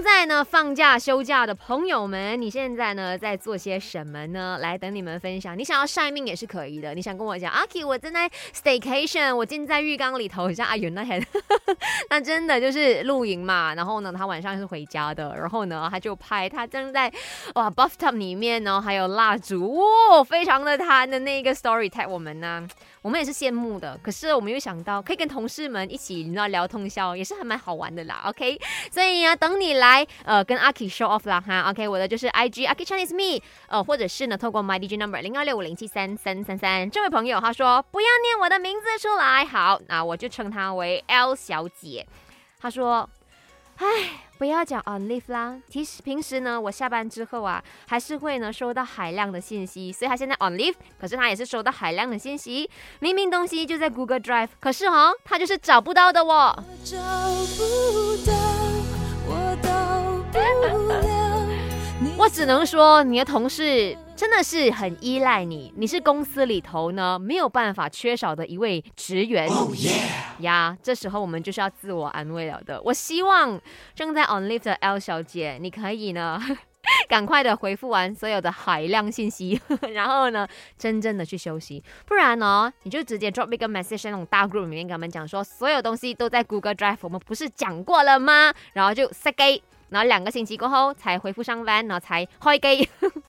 正在呢放假休假的朋友们，你现在呢在做些什么呢？来等你们分享。你想要晒命也是可以的。你想跟我讲，阿 K，我正在 staycation，我浸在浴缸里头，像阿云那些，那真的就是露营嘛。然后呢，他晚上是回家的，然后呢，他就拍他正在哇 bathtub 里面呢，还有蜡烛，哇，非常的他的那个 story tag 我们呢。我们也是羡慕的，可是我们又想到可以跟同事们一起，你知道聊通宵，也是还蛮好玩的啦。OK，所以啊，等你来来呃跟阿 K show off 啦哈。OK，我的就是 IG 阿 K Chinese me，呃，或者是呢透过 My DJ number 零二六五零七三三三三，这位朋友他说不要念我的名字出来，好，那我就称他为 L 小姐。他说。唉，不要讲 on leave 啦。其实平时呢，我下班之后啊，还是会呢收到海量的信息。所以他现在 on leave，可是他也是收到海量的信息。明明东西就在 Google Drive，可是哈，他就是找不到的哦。我只能说，你的同事真的是很依赖你，你是公司里头呢没有办法缺少的一位职员。呀，这时候我们就是要自我安慰了的。我希望正在 on leave 的 L 小姐，你可以呢 赶快的回复完所有的海量信息，然后呢真正的去休息。不然呢，你就直接 drop 一个 message 那种大 group 里面跟他们讲说，所有东西都在 Google Drive，我们不是讲过了吗？然后就 say。然后两个星期过后才恢复上班，然后才开机。